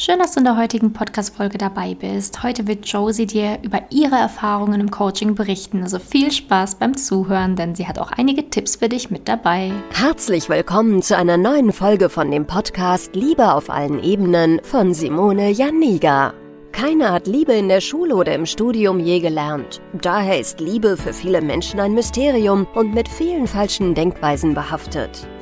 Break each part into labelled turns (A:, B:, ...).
A: Schön, dass du in der heutigen Podcast-Folge dabei bist. Heute wird Josie dir über ihre Erfahrungen im Coaching berichten. Also viel Spaß beim Zuhören, denn sie hat auch einige Tipps für dich mit dabei.
B: Herzlich willkommen zu einer neuen Folge von dem Podcast Liebe auf allen Ebenen von Simone Janiga. Keiner hat Liebe in der Schule oder im Studium je gelernt. Daher ist Liebe für viele Menschen ein Mysterium und mit vielen falschen Denkweisen behaftet.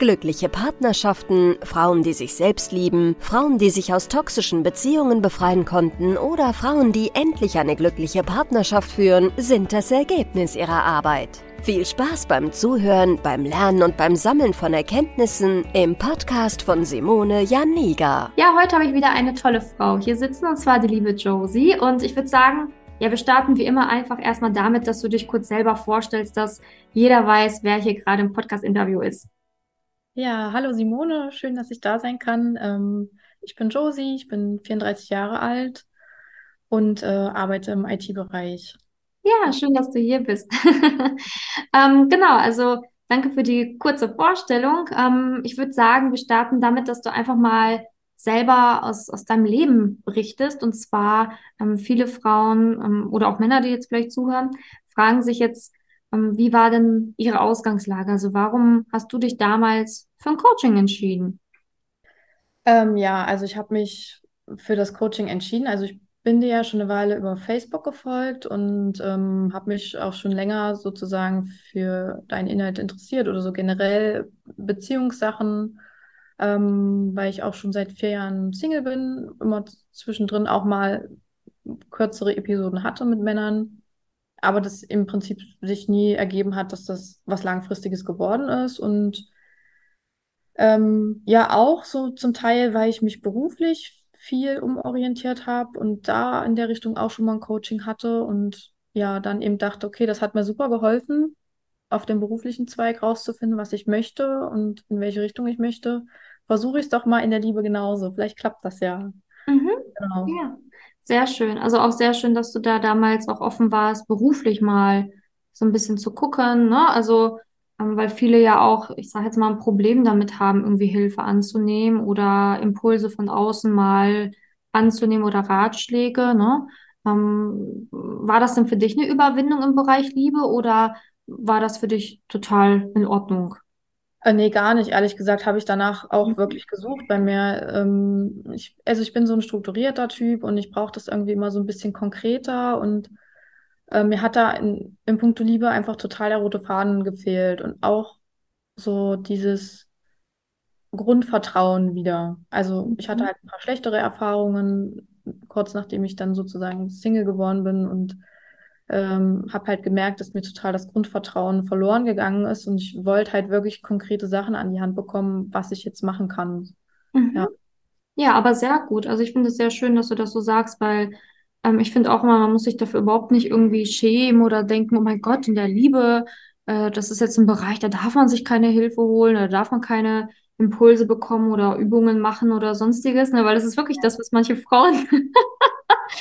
B: Glückliche Partnerschaften, Frauen, die sich selbst lieben, Frauen, die sich aus toxischen Beziehungen befreien konnten oder Frauen, die endlich eine glückliche Partnerschaft führen, sind das Ergebnis ihrer Arbeit. Viel Spaß beim Zuhören, beim Lernen und beim Sammeln von Erkenntnissen im Podcast von Simone Janiga.
A: Ja, heute habe ich wieder eine tolle Frau hier sitzen und zwar die liebe Josie und ich würde sagen, ja, wir starten wie immer einfach erstmal damit, dass du dich kurz selber vorstellst, dass jeder weiß, wer hier gerade im Podcast-Interview ist.
C: Ja, hallo Simone, schön, dass ich da sein kann. Ähm, ich bin Josie, ich bin 34 Jahre alt und äh, arbeite im IT-Bereich.
A: Ja, schön, dass du hier bist. ähm, genau, also danke für die kurze Vorstellung. Ähm, ich würde sagen, wir starten damit, dass du einfach mal selber aus, aus deinem Leben berichtest. Und zwar ähm, viele Frauen ähm, oder auch Männer, die jetzt vielleicht zuhören, fragen sich jetzt, wie war denn ihre Ausgangslage? Also warum hast du dich damals für ein Coaching entschieden?
C: Ähm, ja, also ich habe mich für das Coaching entschieden. Also ich bin dir ja schon eine Weile über Facebook gefolgt und ähm, habe mich auch schon länger sozusagen für deinen Inhalt interessiert oder so generell Beziehungssachen ähm, weil ich auch schon seit vier Jahren Single bin, immer zwischendrin auch mal kürzere Episoden hatte mit Männern, aber das im Prinzip sich nie ergeben hat, dass das was Langfristiges geworden ist und ähm, ja auch so zum Teil, weil ich mich beruflich viel umorientiert habe und da in der Richtung auch schon mal ein Coaching hatte und ja, dann eben dachte, okay, das hat mir super geholfen, auf dem beruflichen Zweig rauszufinden, was ich möchte und in welche Richtung ich möchte versuche ich es doch mal in der Liebe genauso. Vielleicht klappt das ja.
A: Mhm. Genau. Ja, sehr schön. Also auch sehr schön, dass du da damals auch offen warst, beruflich mal so ein bisschen zu gucken. Ne? Also, ähm, weil viele ja auch, ich sage jetzt mal, ein Problem damit haben, irgendwie Hilfe anzunehmen oder Impulse von außen mal anzunehmen oder Ratschläge. Ne? Ähm, war das denn für dich eine Überwindung im Bereich Liebe oder war das für dich total in Ordnung?
C: Äh, nee, gar nicht. Ehrlich gesagt habe ich danach auch mhm. wirklich gesucht bei mir. Ähm, ich, also ich bin so ein strukturierter Typ und ich brauche das irgendwie immer so ein bisschen konkreter und äh, mir hat da in, in puncto Liebe einfach total der rote Faden gefehlt und auch so dieses Grundvertrauen wieder. Also ich hatte mhm. halt ein paar schlechtere Erfahrungen, kurz nachdem ich dann sozusagen Single geworden bin und ähm, habe halt gemerkt, dass mir total das Grundvertrauen verloren gegangen ist und ich wollte halt wirklich konkrete Sachen an die Hand bekommen, was ich jetzt machen kann.
A: Mhm. Ja. ja, aber sehr gut. Also ich finde es sehr schön, dass du das so sagst, weil ähm, ich finde auch immer, man muss sich dafür überhaupt nicht irgendwie schämen oder denken, oh mein Gott, in der Liebe, äh, das ist jetzt ein Bereich, da darf man sich keine Hilfe holen, da darf man keine Impulse bekommen oder Übungen machen oder sonstiges, ne? weil das ist wirklich das, was manche Frauen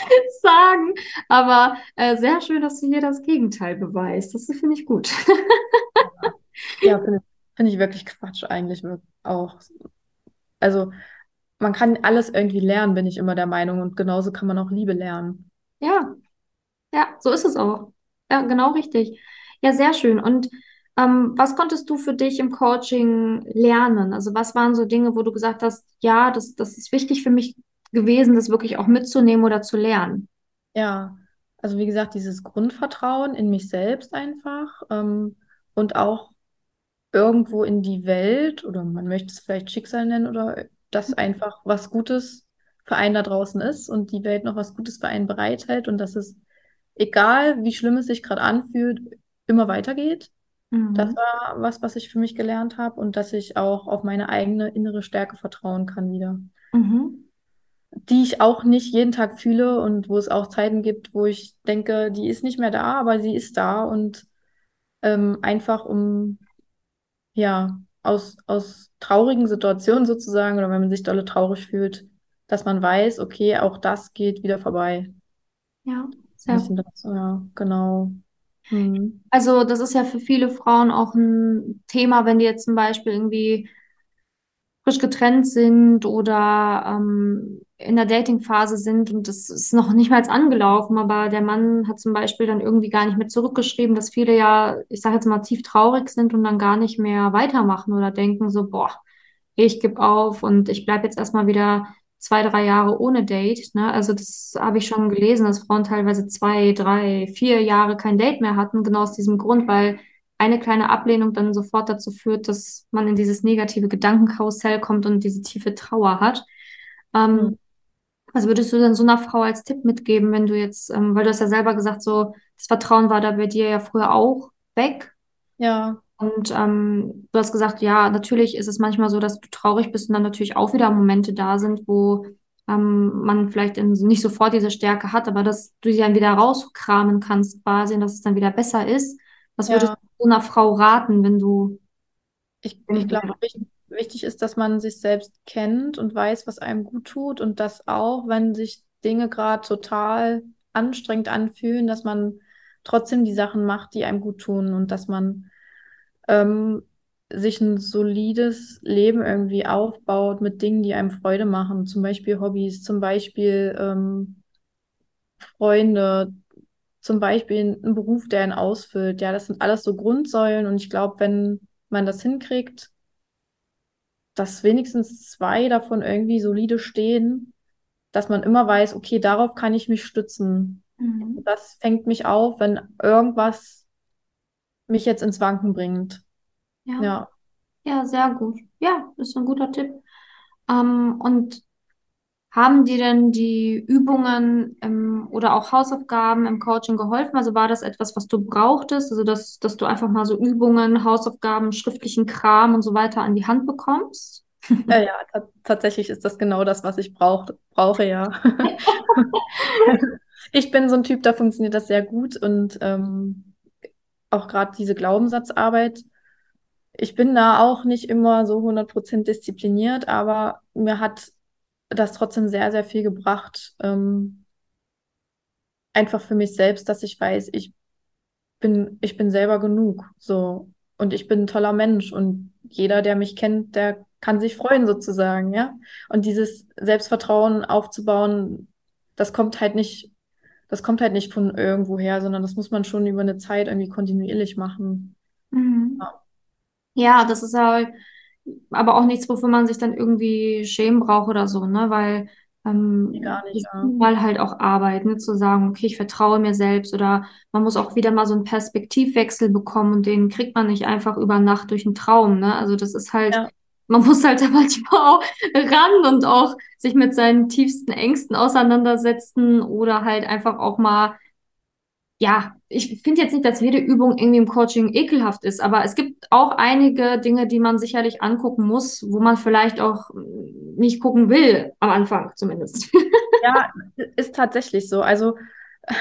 A: sagen. Aber äh, sehr schön, dass du hier das Gegenteil beweist. Das finde ich gut.
C: ja, finde find ich wirklich Quatsch eigentlich auch. Also man kann alles irgendwie lernen, bin ich immer der Meinung. Und genauso kann man auch Liebe lernen.
A: Ja, ja, so ist es auch. Ja, genau richtig. Ja, sehr schön. Und ähm, was konntest du für dich im Coaching lernen? Also was waren so Dinge, wo du gesagt hast, ja, das, das ist wichtig für mich gewesen, das wirklich auch mitzunehmen oder zu lernen?
C: Ja, also wie gesagt, dieses Grundvertrauen in mich selbst einfach ähm, und auch irgendwo in die Welt oder man möchte es vielleicht Schicksal nennen oder dass einfach was Gutes für einen da draußen ist und die Welt noch was Gutes für einen bereithält und dass es, egal wie schlimm es sich gerade anfühlt, immer weitergeht. Mhm. Das war was, was ich für mich gelernt habe und dass ich auch auf meine eigene innere Stärke vertrauen kann wieder. Mhm die ich auch nicht jeden Tag fühle und wo es auch Zeiten gibt, wo ich denke, die ist nicht mehr da, aber sie ist da und ähm, einfach um, ja, aus, aus traurigen Situationen sozusagen oder wenn man sich dolle traurig fühlt, dass man weiß, okay, auch das geht wieder vorbei.
A: Ja, sehr gut.
C: ja, genau. Hm.
A: Also das ist ja für viele Frauen auch ein Thema, wenn die jetzt zum Beispiel irgendwie frisch getrennt sind oder ähm, in der Dating-Phase sind und das ist noch nicht mal angelaufen, aber der Mann hat zum Beispiel dann irgendwie gar nicht mehr zurückgeschrieben, dass viele ja, ich sage jetzt mal, tief traurig sind und dann gar nicht mehr weitermachen oder denken so, boah, ich gebe auf und ich bleibe jetzt erstmal wieder zwei, drei Jahre ohne Date. Ne? Also das habe ich schon gelesen, dass Frauen teilweise zwei, drei, vier Jahre kein Date mehr hatten, genau aus diesem Grund, weil eine kleine Ablehnung dann sofort dazu führt, dass man in dieses negative Gedankenkarussell kommt und diese tiefe Trauer hat.
C: Hm.
A: Ähm, was würdest du denn so einer Frau als Tipp mitgeben, wenn du jetzt, ähm, weil du hast ja selber gesagt, so das Vertrauen war da bei dir ja früher auch weg.
C: Ja,
A: Und ähm, du hast gesagt, ja, natürlich ist es manchmal so, dass du traurig bist und dann natürlich auch wieder Momente da sind, wo ähm, man vielleicht in, nicht sofort diese Stärke hat, aber dass du sie dann wieder rauskramen kannst quasi und dass es dann wieder besser ist. Was würdest
C: ja.
A: du so einer Frau raten, wenn du
C: Ich, ich glaube, wichtig ist, dass man sich selbst kennt und weiß, was einem gut tut und dass auch, wenn sich Dinge gerade total anstrengend anfühlen, dass man trotzdem die Sachen macht, die einem gut tun und dass man ähm, sich ein solides Leben irgendwie aufbaut mit Dingen, die einem Freude machen, zum Beispiel Hobbys, zum Beispiel ähm, Freunde, zum Beispiel einen Beruf, der einen ausfüllt. Ja, das sind alles so Grundsäulen und ich glaube, wenn man das hinkriegt, dass wenigstens zwei davon irgendwie solide stehen, dass man immer weiß, okay, darauf kann ich mich stützen.
A: Mhm.
C: Das fängt mich auf, wenn irgendwas mich jetzt ins Wanken bringt.
A: Ja,
C: Ja,
A: ja, sehr gut. Ja, ist ein guter Tipp. Ähm, und Haben dir denn die Übungen ähm, oder auch Hausaufgaben im Coaching geholfen? Also war das etwas, was du brauchtest? Also dass, dass du einfach mal so Übungen, Hausaufgaben, schriftlichen Kram und so weiter an die Hand bekommst?
C: ja, ja ta- tatsächlich ist das genau das, was ich brauch, brauche, ja. Ich bin so ein Typ, da funktioniert das sehr gut und ähm, auch gerade diese Glaubenssatzarbeit. Ich bin da auch nicht immer so 100% diszipliniert, aber mir hat das trotzdem sehr, sehr viel gebracht. Ähm, einfach für mich selbst, dass ich weiß, ich bin, ich bin selber genug, so. Und ich bin ein toller Mensch und jeder, der mich kennt, der kann sich freuen sozusagen, ja. Und dieses Selbstvertrauen aufzubauen, das kommt halt nicht, das kommt halt nicht von irgendwoher, sondern das muss man schon über eine Zeit irgendwie kontinuierlich machen.
A: Mhm.
C: Ja,
A: Ja, das ist halt aber auch nichts, wofür man sich dann irgendwie schämen braucht oder so, ne? Weil ähm,
C: gar nicht, ja.
A: mal halt auch Arbeit, ne? Zu sagen, okay, ich vertraue mir selbst oder man muss auch wieder mal so einen Perspektivwechsel bekommen und den kriegt man nicht einfach über Nacht durch einen Traum, ne? Also das ist halt,
C: Ja,
A: man muss halt da manchmal auch ran und auch sich mit seinen tiefsten Ängsten auseinandersetzen oder halt einfach auch mal ja, ich finde jetzt nicht, dass jede Übung irgendwie im Coaching ekelhaft ist, aber es gibt auch einige Dinge, die man sicherlich angucken muss, wo man vielleicht auch nicht gucken will, am Anfang zumindest.
C: ja, ist tatsächlich so. Also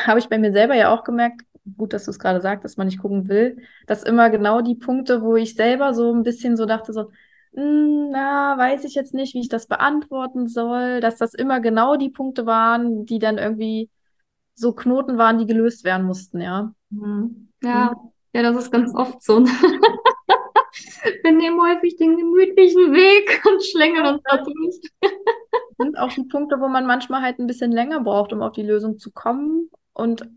C: habe ich bei mir selber ja auch gemerkt, gut, dass du es gerade sagst, dass man nicht gucken will, dass immer genau die Punkte, wo ich selber so ein bisschen so dachte, so, "Hm, na, weiß ich jetzt nicht, wie ich das beantworten soll, dass das immer genau die Punkte waren, die dann irgendwie so Knoten waren, die gelöst werden mussten, ja.
A: Mhm.
C: Hm.
A: Ja, ja, das ist ganz oft so. Wir nehmen häufig den gemütlichen Weg und schlängeln uns da durch.
C: sind auch die Punkte, wo man manchmal halt ein bisschen länger braucht, um auf die Lösung zu kommen. Und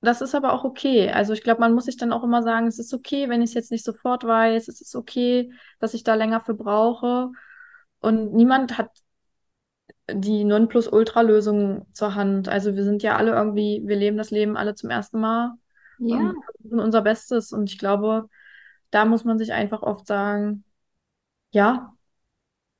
C: das ist aber auch okay. Also ich glaube, man muss sich dann auch immer sagen, es ist okay, wenn ich es jetzt nicht sofort weiß. Es ist okay, dass ich da länger für brauche. Und niemand hat die Nonplusultra-Lösung zur Hand. Also wir sind ja alle irgendwie, wir leben das Leben alle zum ersten Mal
A: Ja,
C: und versuchen unser Bestes. Und ich glaube, da muss man sich einfach oft sagen, ja,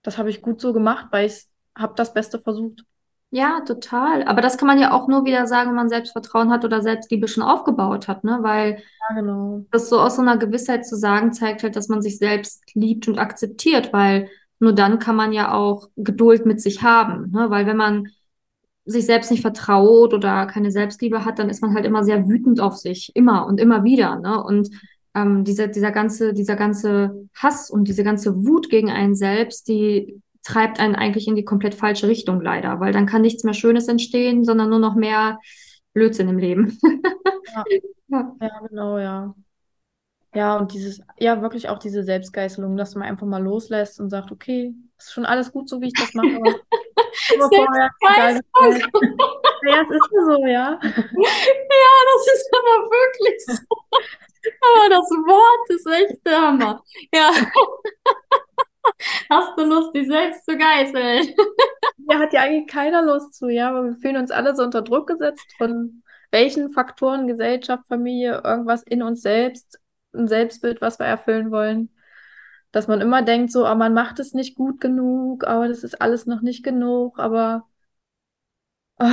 C: das habe ich gut so gemacht, weil ich habe das Beste versucht.
A: ja, total. Aber das kann man ja auch nur wieder sagen, wenn man Selbstvertrauen hat oder Selbstliebe schon aufgebaut hat, ne? Weil
C: Ja, genau.
A: das so aus so einer Gewissheit zu sagen, zeigt halt, dass man sich selbst liebt und akzeptiert, weil nur dann kann man ja auch Geduld mit sich haben, ne? Weil wenn man sich selbst nicht vertraut oder keine Selbstliebe hat, dann ist man halt immer sehr wütend auf sich, immer und immer wieder. Ne? Und ähm, dieser, dieser ganze, dieser ganze Hass und diese ganze Wut gegen einen selbst, die treibt einen eigentlich in die komplett falsche Richtung leider, weil dann kann nichts mehr Schönes entstehen, sondern nur noch mehr Blödsinn im Leben.
C: ja. ja. ja, genau, ja. Ja, und dieses, ja, wirklich auch diese Selbstgeißelung, dass man einfach mal loslässt und sagt, okay, ist schon alles gut, so wie ich das mache. Selbstgeißelung. ja, es ist so, ja.
A: Ja, das ist aber wirklich so. Aber das Wort ist echt der Hammer. Ja. Hast du Lust, dich selbst zu geißeln?
C: Ja, hat ja eigentlich keiner Lust zu, ja, aber wir fühlen uns alle so unter Druck gesetzt von welchen Faktoren, Gesellschaft, Familie, irgendwas in uns selbst, ein Selbstbild, was wir erfüllen wollen. Dass man immer denkt, so, oh, man macht es nicht gut genug, aber das ist alles noch nicht genug, aber oh,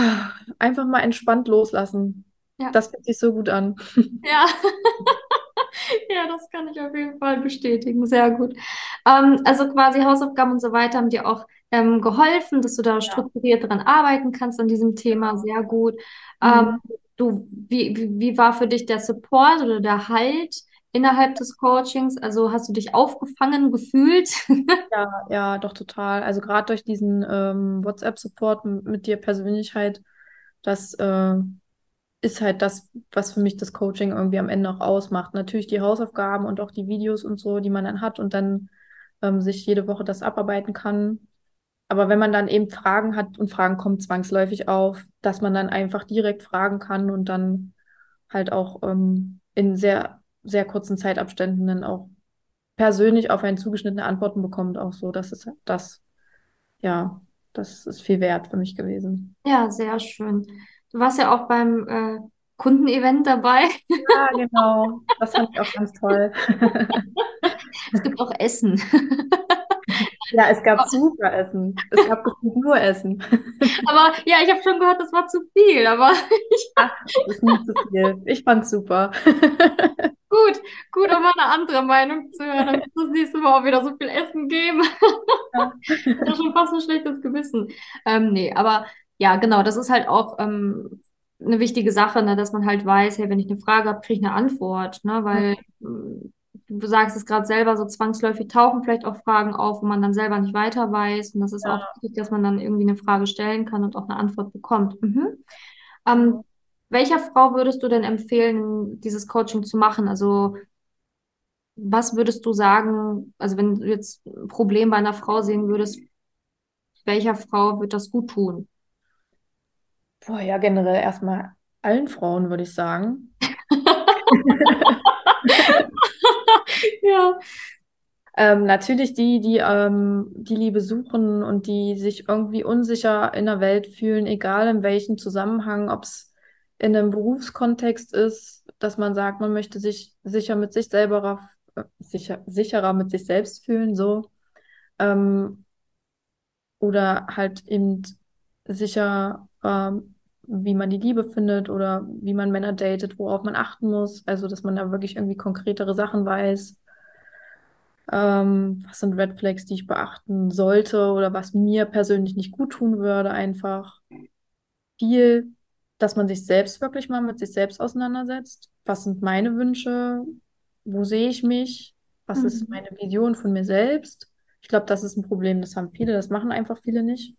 C: einfach mal entspannt loslassen. Ja. Das fühlt sich so gut an.
A: Ja. ja, das kann ich auf jeden Fall bestätigen. Sehr gut. Ähm, also quasi Hausaufgaben und so weiter haben dir auch ähm, geholfen, dass du da strukturiert dran arbeiten kannst an diesem Thema. Sehr gut. Mhm. Ähm, du, wie, wie, wie war für dich der Support oder der Halt innerhalb des Coachings? Also hast du dich aufgefangen gefühlt?
C: ja, ja, doch total. Also gerade durch diesen ähm, WhatsApp-Support mit dir persönlich halt, das äh, ist halt das, was für mich das Coaching irgendwie am Ende auch ausmacht. Natürlich die Hausaufgaben und auch die Videos und so, die man dann hat und dann ähm, sich jede Woche das abarbeiten kann. Aber wenn man dann eben Fragen hat und Fragen kommen zwangsläufig auf, dass man dann einfach direkt fragen kann und dann halt auch ähm, in sehr, sehr kurzen Zeitabständen dann auch persönlich auf einen zugeschnittene Antworten bekommt, auch so. Das ist das, ja, das ist viel wert für mich gewesen.
A: Ja, sehr schön. Du warst ja auch beim äh, Kundenevent dabei.
C: Ja, genau. Das fand ich auch ganz toll.
A: es gibt auch Essen.
C: Ja, es gab super Essen. Es gab nur Essen.
A: Aber ja, ich habe schon gehört, das war zu viel, aber
C: Ach, das ist nicht zu viel. Ich fand's super.
A: Gut, gut, um mal eine andere Meinung zu hören. Dann es das nächste Mal auch wieder so viel Essen geben. Ja. Das ist schon fast ein schlechtes Gewissen. Ähm, nee, aber ja, genau, das ist halt auch ähm, eine wichtige Sache, ne, dass man halt weiß, hey, wenn ich eine Frage habe, kriege ich eine Antwort, ne, weil mhm. du sagst es gerade selber, so zwangsläufig tauchen vielleicht auch Fragen auf, wo man dann selber nicht weiter weiß. Und das ist ja. auch wichtig, dass man dann irgendwie eine Frage stellen kann und auch eine Antwort bekommt. Mhm. Ähm, welcher Frau würdest du denn empfehlen, dieses Coaching zu machen? Also was würdest du sagen, also wenn du jetzt ein Problem bei einer Frau sehen würdest, welcher Frau wird das gut tun?
C: Boah, ja, generell erstmal allen Frauen, würde ich sagen. ja. Ähm, natürlich die, die ähm, die Liebe suchen und die sich irgendwie unsicher in der Welt fühlen, egal in welchem Zusammenhang, ob es in einem Berufskontext ist, dass man sagt, man möchte sich sicher mit sich selber, äh, sicher, sicherer mit sich selbst fühlen, so. Ähm, oder halt eben sicher ähm, wie man die Liebe findet oder wie man Männer datet, worauf man achten muss. Also, dass man da wirklich irgendwie konkretere Sachen weiß. Ähm, was sind Red Flags, die ich beachten sollte oder was mir persönlich nicht gut tun würde, einfach. Viel, dass man sich selbst wirklich mal mit sich selbst auseinandersetzt. Was sind meine Wünsche? Wo sehe ich mich? Was mhm. ist meine Vision von mir selbst? Ich glaube, das ist ein Problem, das haben viele, das machen einfach viele nicht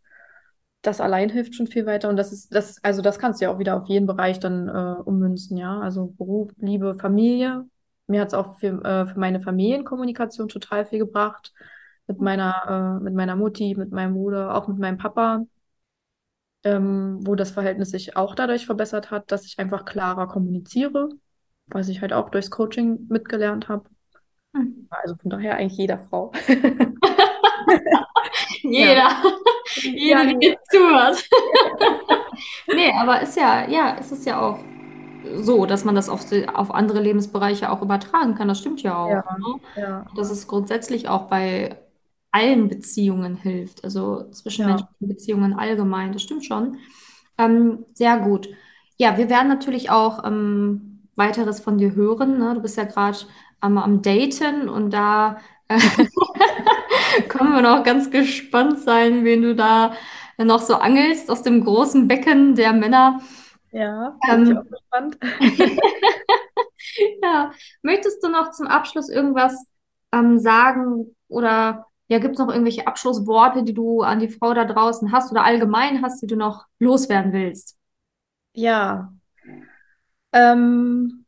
C: das allein hilft schon viel weiter. Und das ist, das, also das kannst du ja auch wieder auf jeden Bereich dann äh, ummünzen, ja. Also Beruf, Liebe, Familie. Mir hat es auch für, äh, für meine Familienkommunikation total viel gebracht. Mit meiner, äh, mit meiner Mutti, mit meinem Bruder, auch mit meinem Papa. Ähm, wo das Verhältnis sich auch dadurch verbessert hat, dass ich einfach klarer kommuniziere, was ich halt auch durchs Coaching mitgelernt habe. Hm. Also von daher eigentlich jeder Frau.
A: Jeder. Ja. Jeder, ja, der zuhört. nee, aber ist ja, ja, ist es ja auch so, dass man das auf, auf andere Lebensbereiche auch übertragen kann. Das stimmt ja auch. Ja, ne? ja. Dass es grundsätzlich auch bei allen Beziehungen hilft, also zwischenmenschlichen ja. Beziehungen allgemein. Das stimmt schon. Ähm, sehr gut. Ja, wir werden natürlich auch ähm, weiteres von dir hören. Ne? Du bist ja gerade ähm, am Daten und da können wir noch ganz gespannt sein, wen du da noch so angelst aus dem großen Becken der Männer.
C: Ja, bin ich
A: Ähm,
C: auch gespannt.
A: ja, möchtest du noch zum Abschluss irgendwas ähm, sagen oder ja, gibt es noch irgendwelche Abschlussworte, die du an die Frau da draußen hast oder allgemein hast, die du noch loswerden willst?
C: Ja, ähm,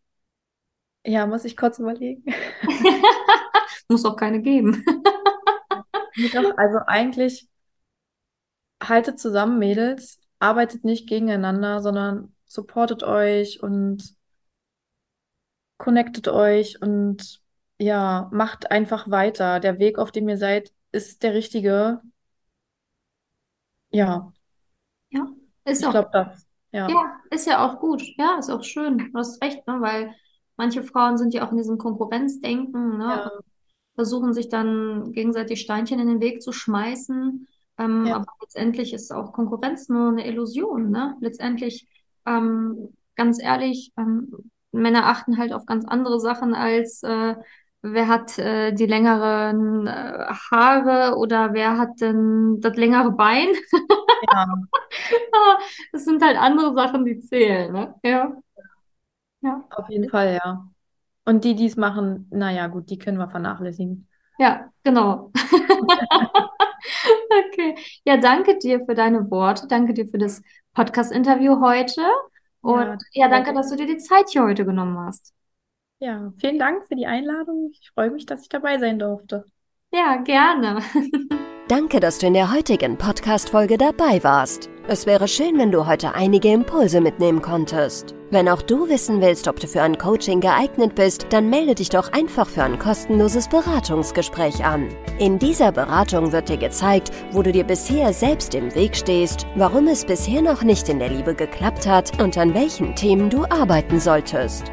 C: ja, muss ich kurz überlegen.
A: Muss auch keine geben.
C: Also eigentlich haltet zusammen, Mädels, arbeitet nicht gegeneinander, sondern supportet euch und connectet euch und ja, macht einfach weiter. Der Weg, auf dem ihr seid, ist der richtige. Ja,
A: Ja, ist
C: ich
A: auch
C: das. Ja,
A: Ja, ist ja auch gut. Ja, ist auch schön. Du hast recht, ne? Weil manche Frauen sind ja auch in diesem Konkurrenzdenken, ne?
C: ja,
A: Und versuchen sich dann gegenseitig Steinchen in den Weg zu schmeißen. Ähm,
C: ja,
A: aber letztendlich ist auch Konkurrenz nur eine Illusion, ne? Letztendlich, ähm, ganz ehrlich, ähm, Männer achten halt auf ganz andere Sachen als äh, wer hat äh, die längeren äh, Haare oder wer hat denn das längere Bein.
C: ja,
A: Das sind halt andere Sachen, die zählen, ne? Ja. Ja,
C: auf jeden Fall, ja. Und die, die es machen, naja, gut, die können wir vernachlässigen.
A: ja, genau. Okay. Ja, danke dir für deine Worte. Danke dir für das Podcast-Interview heute. Und
C: Ja,
A: ja, danke, dass du dir die Zeit hier heute genommen hast.
C: Ja, vielen Dank für die Einladung. Ich freue mich, dass ich dabei sein durfte.
A: Ja, gerne.
B: Danke, dass du in der heutigen Podcast-Folge dabei warst. Es wäre schön, wenn du heute einige Impulse mitnehmen konntest. Wenn auch du wissen willst, ob du für ein Coaching geeignet bist, dann melde dich doch einfach für ein kostenloses Beratungsgespräch an. In dieser Beratung wird dir gezeigt, wo du dir bisher selbst im Weg stehst, warum es bisher noch nicht in der Liebe geklappt hat und an welchen Themen du arbeiten solltest.